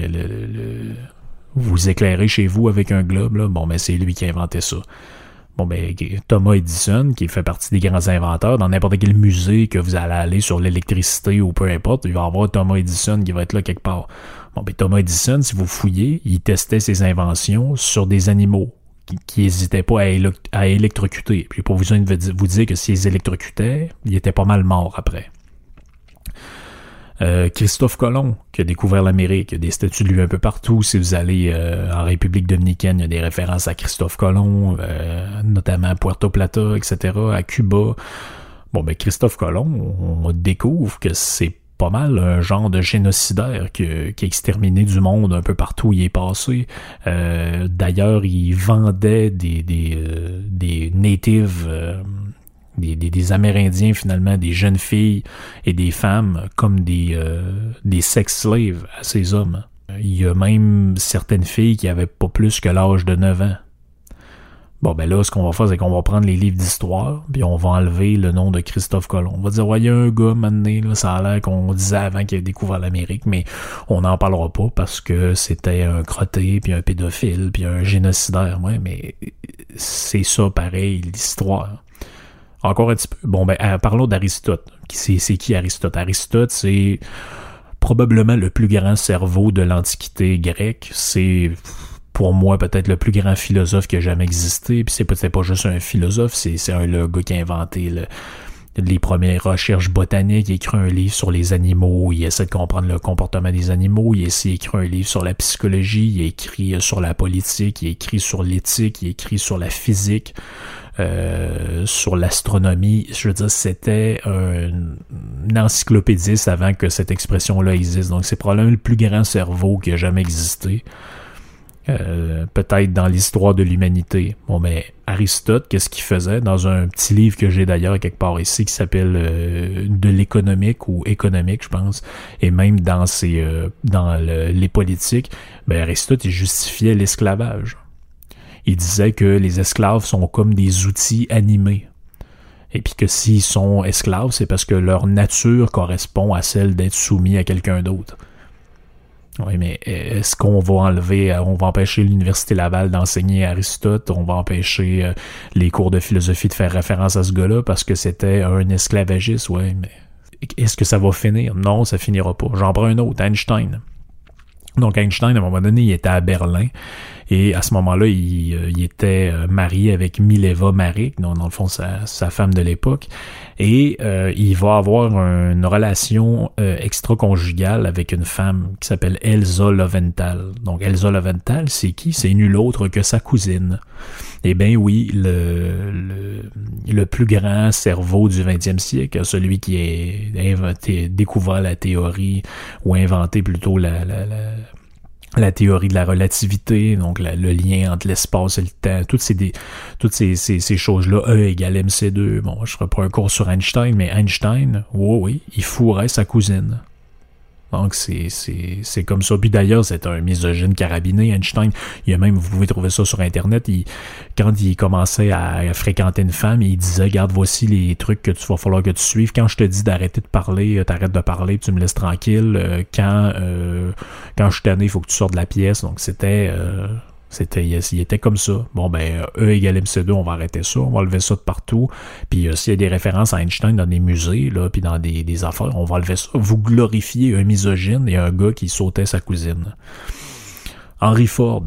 Speaker 3: vous éclairez chez vous avec un globe, là. Bon, ben, c'est lui qui a inventé ça. Bon, ben, Thomas Edison, qui fait partie des grands inventeurs, dans n'importe quel musée que vous allez aller sur l'électricité ou peu importe, il va y avoir Thomas Edison qui va être là quelque part. Bon, ben, Thomas Edison, si vous fouillez, il testait ses inventions sur des animaux qui n'hésitaient pas à, électrocuter. Puis pour vous, vous dire que s'ils électrocutaient, il était pas mal mort après. Euh, Christophe Colomb, qui a découvert l'Amérique, il y des statues de lui un peu partout. Si vous allez euh, en République dominicaine, il y a des références à Christophe Colomb, euh, notamment à Puerto Plata, etc., à Cuba. Bon, ben Christophe Colomb, on, découvre que c'est pas mal un genre de génocidaire qui, qui a exterminé du monde un peu partout où il est passé. D'ailleurs, il vendait des, des, des natives des, Amérindiens finalement, des jeunes filles et des femmes comme des, euh, des sex slaves à ces hommes. Il y a même certaines filles qui avaient pas plus que l'âge de 9 ans. Bon, ben là, ce qu'on va faire, c'est qu'on va prendre les livres d'histoire, puis on va enlever le nom de Christophe Colomb. On va dire, ouais, il y a un gars, maintenant, là, ça a l'air qu'on disait avant qu'il ait découvert l'Amérique, mais on n'en parlera pas parce que c'était un crotté, puis un pédophile, puis un génocidaire. Ouais, mais c'est ça, pareil, l'histoire. Encore un petit peu. Bon, ben, euh, parlons d'Aristote. C'est qui Aristote? Aristote, c'est probablement le plus grand cerveau de l'Antiquité grecque. C'est pour moi peut-être le plus grand philosophe qui a jamais existé. Puis c'est peut-être pas juste un philosophe, c'est un le gars qui a inventé les premières recherches botaniques, il écrit un livre sur les animaux, il essaie de comprendre le comportement des animaux, il a écrit un livre sur la psychologie, il écrit sur la politique, il écrit sur l'éthique, il écrit sur la physique. Euh, sur l'astronomie. Je veux dire, c'était un, une encyclopédiste avant que cette expression-là existe. Donc, c'est probablement le plus grand cerveau qui a jamais existé. Euh, peut-être dans l'histoire de l'humanité. Bon, mais Aristote, qu'est-ce qu'il faisait? Dans un petit livre que j'ai d'ailleurs quelque part ici qui s'appelle euh, De l'économique ou économique, je pense, et même dans ses dans les politiques, ben Aristote il justifiait l'esclavage il disait que les esclaves sont comme des outils animés. Et puis que s'ils sont esclaves, c'est parce que leur nature correspond à celle d'être soumis à quelqu'un d'autre. Oui, mais est-ce qu'on va enlever, euh, on va empêcher l'Université Laval d'enseigner Aristote, on va empêcher euh, les cours de philosophie de faire référence à ce gars-là parce que c'était un esclavagiste, oui, mais est-ce que ça va finir? Non, ça finira pas. J'en prends un autre, Einstein. Donc Einstein, à un moment donné, il était à Berlin et à ce moment-là, il, euh, était euh, marié avec Mileva Maric, dans, dans le fond sa, femme de l'époque, et euh, il va avoir une relation extra-conjugale avec une femme qui s'appelle Elsa Loventhal. Donc Elsa Loventhal, c'est qui? C'est nul autre que sa cousine. Eh bien oui, le, plus grand cerveau du 20e siècle, celui qui a inventé, découvert la théorie, ou inventé plutôt la la théorie de la relativité, donc le lien entre l'espace et le temps, toutes ces, toutes ces, ces, choses-là, E égale MC2. Bon, je ferai pas un cours sur Einstein, mais Einstein, oui, oui, il fourrait sa cousine. Donc, c'est comme ça. Puis d'ailleurs, c'est un misogyne carabiné, Einstein. Il y a même, vous pouvez trouver ça sur Internet, il, quand il commençait à fréquenter une femme, il disait, regarde, voici les trucs que tu vas falloir que tu suives. Quand je te dis d'arrêter de parler, euh, t'arrêtes de parler, tu me laisses tranquille. Euh, quand, euh, quand je suis tanné, il faut que tu sortes de la pièce. Donc, c'était... C'était, il était comme ça. Bon, ben, E égale MC2, on va arrêter ça, on va enlever ça de partout. Puis euh, s'il y a des références à Einstein dans des musées, là, puis dans des, affaires, on va enlever ça. Vous glorifiez un misogyne et un gars qui sautait sa cousine. Henry Ford.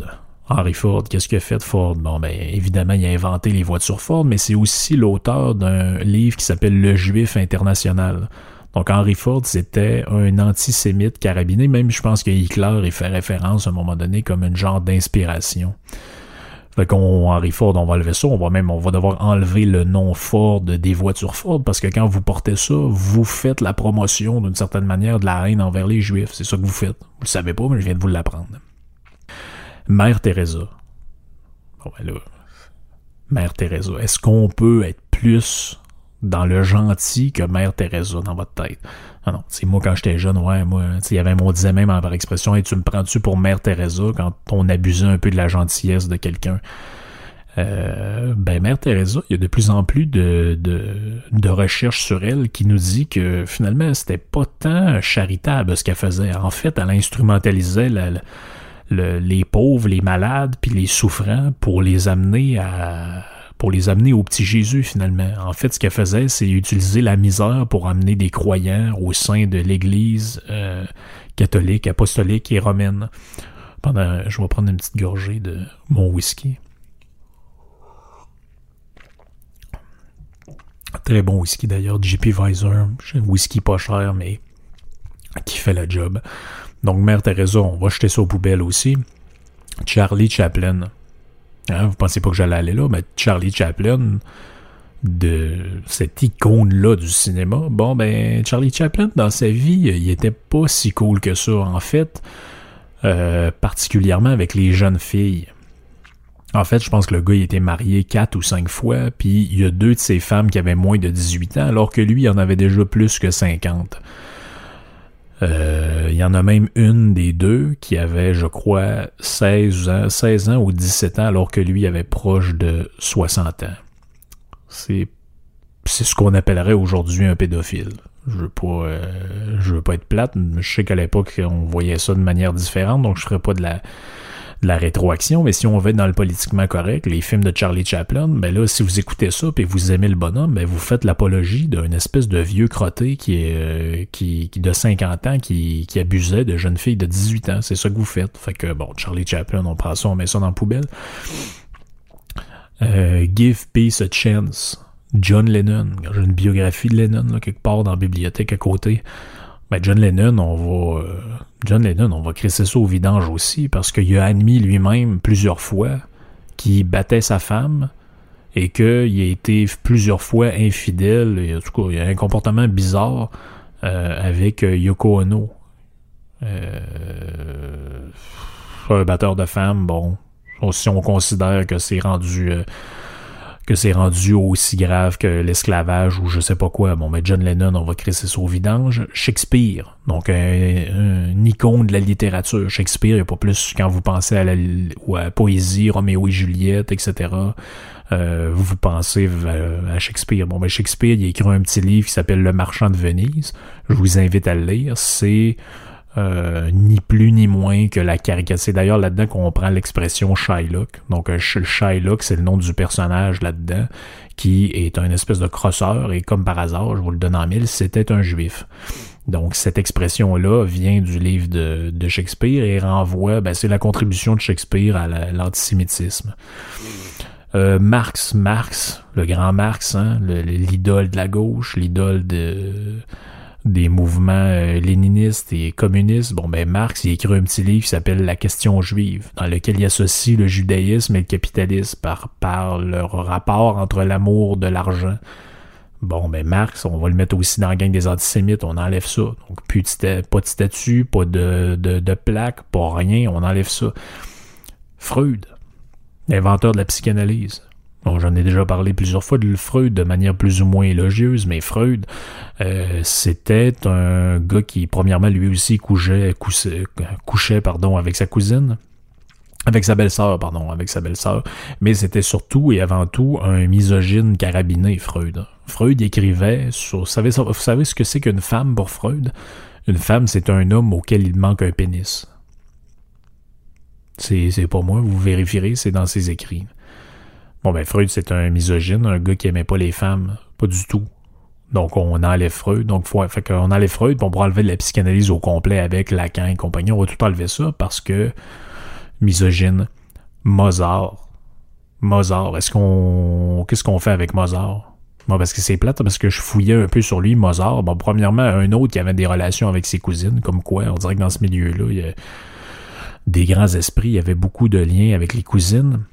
Speaker 3: Henry Ford, qu'est-ce a fait Ford? Bon, ben, évidemment, il a inventé les voitures Ford, mais c'est aussi l'auteur d'un livre qui s'appelle Le Juif international. Donc Henry Ford, c'était un antisémite carabiné. Même je pense que Hitler y fait référence à un moment donné comme une genre d'inspiration. Fait qu'on, Henry Ford, on va enlever ça, on va même, on va devoir enlever le nom Ford des voitures Ford, parce que quand vous portez ça, vous faites la promotion, d'une certaine manière, de la haine envers les Juifs. C'est ça que vous faites. Vous le savez pas, mais je viens de vous l'apprendre. Mère Teresa. Bon, ben là, Mère Teresa, est-ce qu'on peut être plus dans le gentil que Mère Teresa dans votre tête? Ah non, c'est moi quand j'étais jeune, ouais, moi, il y avait mon disait même par expression, et tu me prends-tu pour Mère Teresa quand on abusait un peu de la gentillesse de quelqu'un? Euh, ben, Mère Teresa, il y a de plus en plus de, de, recherches sur elle qui nous dit que finalement, c'était pas tant charitable ce qu'elle faisait. En fait, elle instrumentalisait les pauvres, les malades, puis les souffrants pour les amener à pour les amener au petit Jésus finalement. En fait, ce qu'elle faisait, c'est utiliser la misère pour amener des croyants au sein de l'Église euh, catholique, apostolique et romaine. Pendant, je vais prendre une petite gorgée de mon whisky. Très bon whisky d'ailleurs, JP. Un whisky pas cher, mais qui fait la job. Donc, Mère Teresa, on va jeter ça aux poubelles aussi. Charlie Chaplin. Hein, vous pensez pas que j'allais aller là, mais Charlie Chaplin, de cette icône-là du cinéma, bon, ben, Charlie Chaplin, dans sa vie, il était pas si cool que ça, en fait, euh, particulièrement avec les jeunes filles. En fait, je pense que le gars, était marié quatre ou cinq fois, puis il y a deux de ses femmes qui avaient moins de 18 ans, alors que lui, il en avait déjà plus que 50. Euh, il y en a même une des deux qui avait, je crois, 16 ans, 16 ans ou 17 ans, alors que lui avait proche de 60 ans. C'est, c'est ce qu'on appellerait aujourd'hui un pédophile. Je veux pas, euh, je veux pas être plate, mais je sais qu'à l'époque, on voyait ça de manière différente, donc je ferais pas de la, la rétroaction, mais si on va être dans le politiquement correct, les films de Charlie Chaplin, ben là, si vous écoutez ça et vous aimez le bonhomme, ben vous faites l'apologie d'un espèce de vieux crotté qui est euh, de 50 ans qui, abusait de jeunes filles de 18 ans. C'est ça que vous faites. Fait que bon, Charlie Chaplin, on prend ça, on met ça dans la poubelle. Euh, Give Peace a Chance. John Lennon. J'ai une biographie de Lennon quelque part dans la bibliothèque à côté. Ben John Lennon, on va euh, John Lennon, on va crisser ça au vidange aussi parce qu'il a admis lui-même plusieurs fois qu'il battait sa femme et qu'il a été plusieurs fois infidèle. Et en tout cas, il a un comportement bizarre euh, avec euh, Yoko Ono. un batteur de femmes, bon, si on considère que c'est rendu que c'est rendu aussi grave que l'esclavage ou je sais pas quoi. Bon, mais John Lennon, on va créer ça au vidange. Shakespeare, donc un, icône de la littérature. Shakespeare, il n'y a pas plus quand vous pensez à la, ou à poésie, Roméo et Juliette, etc. Euh, vous pensez à Shakespeare. Bon, ben Shakespeare, il a écrit un petit livre qui s'appelle Le Marchand de Venise. Je vous invite à le lire. C'est euh, ni plus ni moins que la caricature. C'est d'ailleurs là-dedans qu'on prend l'expression Shylock. Donc euh, Shylock, c'est le nom du personnage là-dedans, qui est un espèce de crosseur, et comme par hasard, je vous le donne en mille, c'était un juif. Donc cette expression-là vient du livre de, Shakespeare et renvoie, ben, c'est la contribution de Shakespeare à l'antisémitisme. Euh, Marx, Marx, le grand Marx, hein, l'idole de la gauche, l'idole de des mouvements euh, léninistes et communistes, bon ben Marx il écrit un petit livre qui s'appelle La question juive, dans lequel il associe le judaïsme et le capitalisme par, leur rapport entre l'amour de l'argent. Bon ben Marx, on va le mettre aussi dans la gang des antisémites, on enlève ça. Donc plus de pas de statut, pas de plaque, pas rien, on enlève ça. Freud, l'inventeur de la psychanalyse. J'en ai déjà parlé plusieurs fois de Freud de manière plus ou moins élogieuse, mais Freud, euh, c'était un gars qui, premièrement, lui aussi couchait, couchait, pardon, avec sa cousine. Avec sa belle-sœur, pardon, avec sa belle-sœur. Mais c'était surtout et avant tout un misogyne carabiné, Freud. Freud écrivait sur, vous savez, vous savez ce que c'est qu'une femme pour Freud? Une femme, c'est un homme auquel il manque un pénis. C'est, c'est pas moi, vous vérifierez, c'est dans ses écrits. Bon, ben Freud, c'est un misogyne, un gars qui aimait pas les femmes. Pas du tout. Donc, on enlève Freud. Donc, faut, fait qu'on enlève Freud, on pourra enlever de la psychanalyse au complet avec Lacan et compagnie. On va tout enlever ça parce que misogyne, Mozart. Mozart, est-ce qu'on. Qu'est-ce qu'on fait avec Mozart? Bon, parce que c'est plate, parce que je fouillais un peu sur lui, Mozart. Bon, premièrement, un autre qui avait des relations avec ses cousines, comme quoi, on dirait que dans ce milieu-là, il y a des grands esprits, il y avait beaucoup de liens avec les cousines.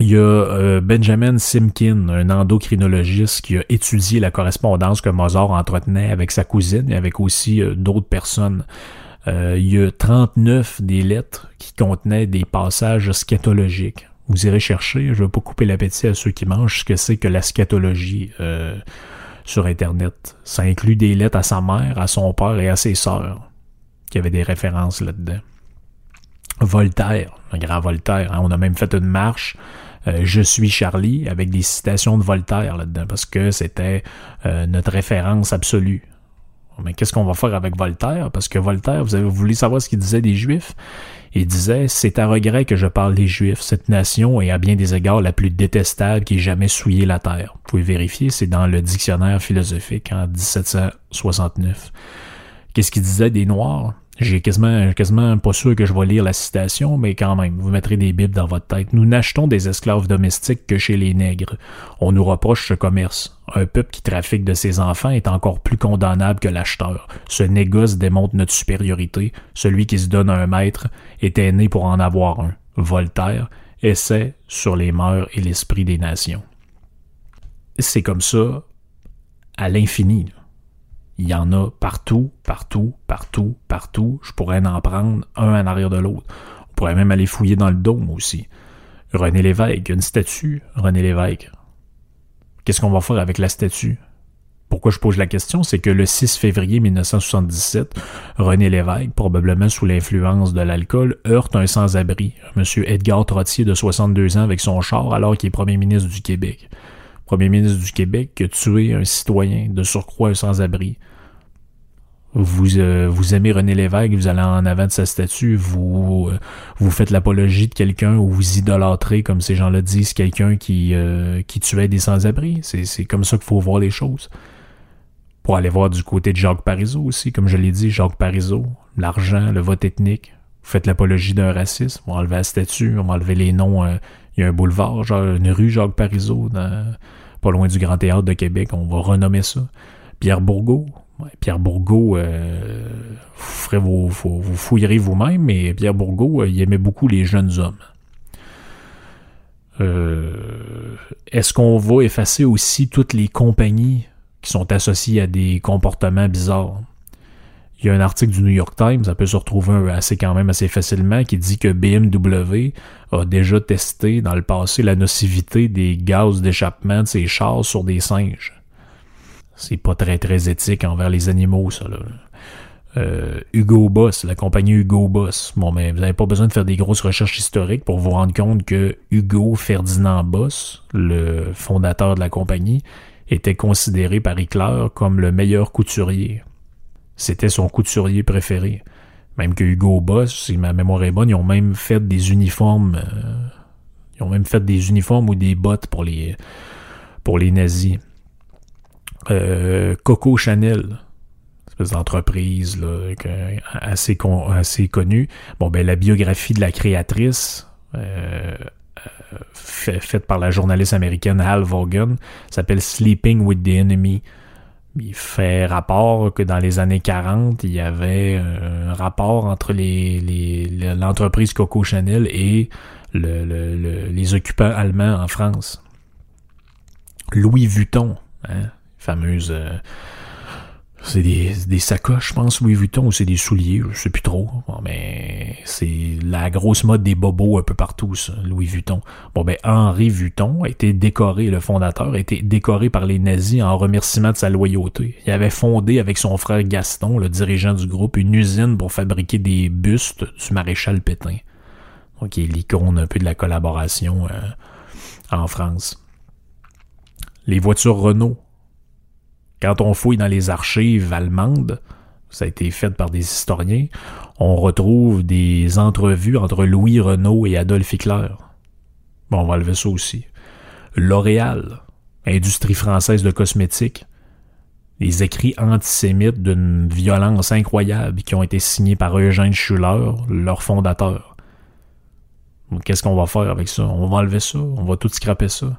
Speaker 3: Il y a euh, Benjamin Simkin, un endocrinologiste qui a étudié la correspondance que Mozart entretenait avec sa cousine et avec aussi euh, d'autres personnes. Euh, il y a 39 des lettres qui contenaient des passages scatologiques. Vous irez chercher, je ne vais pas couper l'appétit à ceux qui mangent, ce que c'est que la scatologie sur Internet. Ça inclut des lettres à sa mère, à son père et à ses sœurs, qui avaient des références là-dedans. Voltaire, un grand Voltaire. Hein. On a même fait une marche euh, Je suis Charlie avec des citations de Voltaire là-dedans parce que c'était euh, notre référence absolue. Mais qu'est-ce qu'on va faire avec Voltaire? Parce que Voltaire, vous avez voulu savoir ce qu'il disait des Juifs? Il disait C'est à regret que je parle des Juifs. Cette nation est à bien des égards la plus détestable qui ait jamais souillé la terre. Vous pouvez vérifier, c'est dans le dictionnaire philosophique en 1769. Qu'est-ce qu'il disait des Noirs? J'ai quasiment, quasiment pas sûr que je vais lire la citation, mais quand même, vous mettrez des bibles dans votre tête. Nous n'achetons des esclaves domestiques que chez les nègres. On nous reproche ce commerce. Un peuple qui trafique de ses enfants est encore plus condamnable que l'acheteur. Ce négoce démontre notre supériorité. Celui qui se donne un maître était né pour en avoir un. Voltaire, essaie sur les mœurs et l'esprit des nations. C'est comme ça à l'infini. Il y en a partout, partout, partout, partout. Je pourrais en prendre un en arrière de l'autre. On pourrait même aller fouiller dans le dôme aussi. René Lévesque, une statue, René Lévesque. Qu'est-ce qu'on va faire avec la statue? Pourquoi je pose la question, c'est que le 6 février 1977, René Lévesque, probablement sous l'influence de l'alcool, heurte un sans-abri, M. Edgar Trottier de 62 ans avec son char alors qu'il est premier ministre du Québec premier ministre du Québec, qui a un citoyen, de surcroît sans-abri. Vous, euh, vous aimez René Lévesque, vous allez en avant de sa statue, vous, euh, vous faites l'apologie de quelqu'un ou vous idolâtrez, comme ces gens-là disent, quelqu'un qui, euh, qui tuait des sans-abri. C'est comme ça qu'il faut voir les choses. Pour aller voir du côté de Jacques Parizeau aussi, comme je l'ai dit, Jacques Parizeau, l'argent, le vote ethnique. Vous faites l'apologie d'un racisme, on va enlever la statue, on va enlever les noms. Il y a un boulevard, genre une rue Jacques Parizeau, pas loin du Grand Théâtre de Québec, on va renommer ça. Pierre Bourgault. Pierre Bourgault, euh, vous, vous, fouillerez vous-même, mais Pierre Bourgault, euh, il aimait beaucoup les jeunes hommes. Euh, est-ce qu'on va effacer aussi toutes les compagnies qui sont associées à des comportements bizarres? Il y a un article du New York Times, ça peut se retrouver assez quand même assez facilement, qui dit que BMW a déjà testé dans le passé la nocivité des gaz d'échappement de ses chars sur des singes. C'est pas très très éthique envers les animaux, ça là. Euh, Hugo Boss, la compagnie Hugo Boss. Bon, mais vous n'avez pas besoin de faire des grosses recherches historiques pour vous rendre compte que Hugo Ferdinand Boss, le fondateur de la compagnie, était considéré par Hitler comme le meilleur couturier c'était son couturier préféré. Même que Hugo Boss, si ma mémoire est bonne, ils ont même fait des uniformes. Euh, ils ont même fait des uniformes ou des bottes pour les, pour les nazis. Euh, Coco Chanel, espèce d'entreprise assez, assez connue. Bon, ben la biographie de la créatrice, euh, faite par la journaliste américaine Hal Vaughan, s'appelle Sleeping with the Enemy il fait rapport que dans les années 40, il y avait un rapport entre l'entreprise les, Coco Chanel et les occupants allemands en France. Louis Vuitton, hein, fameuse euh, c'est des, des, sacoches, je pense, Louis Vuitton, ou c'est des souliers, je sais plus trop. mais c'est la grosse mode des bobos un peu partout, ça, Louis Vuitton. Bon, ben, Henri Vuitton a été décoré, le fondateur, a été décoré par les nazis en remerciement de sa loyauté. Il avait fondé avec son frère Gaston, le dirigeant du groupe, une usine pour fabriquer des bustes du maréchal Pétain. Donc, il est l'icône un peu de la collaboration euh, en France. Les voitures Renault quand on fouille dans les archives allemandes, ça a été fait par des historiens, on retrouve des entrevues entre Louis Renault et Adolf Hitler. Bon, on va lever ça aussi. L'Oréal, industrie française de cosmétiques, les écrits antisémites d'une violence incroyable qui ont été signés par Eugène Schuller, leur fondateur. Qu'est-ce qu'on va faire avec ça? On va enlever ça? On va tout scraper ça?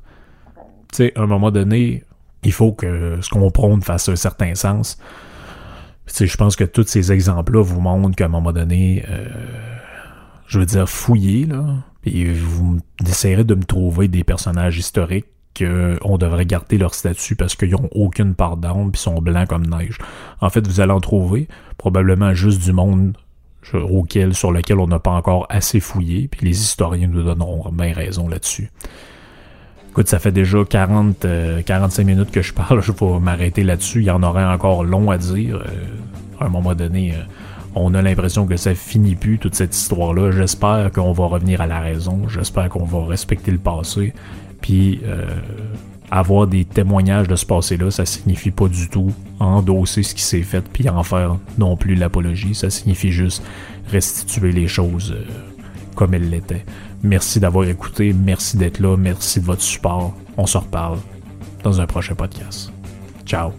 Speaker 3: Tu sais, à un moment donné, il faut que ce qu'on prône fasse un certain sens. je pense que tous ces exemples-là vous montrent qu'à un moment donné, euh, je veux dire, fouiller, là, Et vous essayerez de me trouver des personnages historiques qu'on devrait garder leur statut parce qu'ils n'ont aucune part d'âme puis sont blancs comme neige. En fait, vous allez en trouver probablement juste du monde auquel, sur lequel on n'a pas encore assez fouillé, puis les historiens nous donneront bien raison là-dessus. Écoute, ça fait déjà 40, 45 euh, minutes que je parle, je vais m'arrêter là-dessus. Il y en aurait encore long à dire. Euh, à un moment donné, euh, on a l'impression que ça finit plus, toute cette histoire-là. J'espère qu'on va revenir à la raison. J'espère qu'on va respecter le passé. Puis avoir des témoignages de ce passé-là, ça signifie pas du tout endosser ce qui s'est fait puis en faire non plus l'apologie. Ça signifie juste restituer les choses comme elles l'étaient. Merci d'avoir écouté, merci d'être là, merci de votre support. On se reparle dans un prochain podcast. Ciao.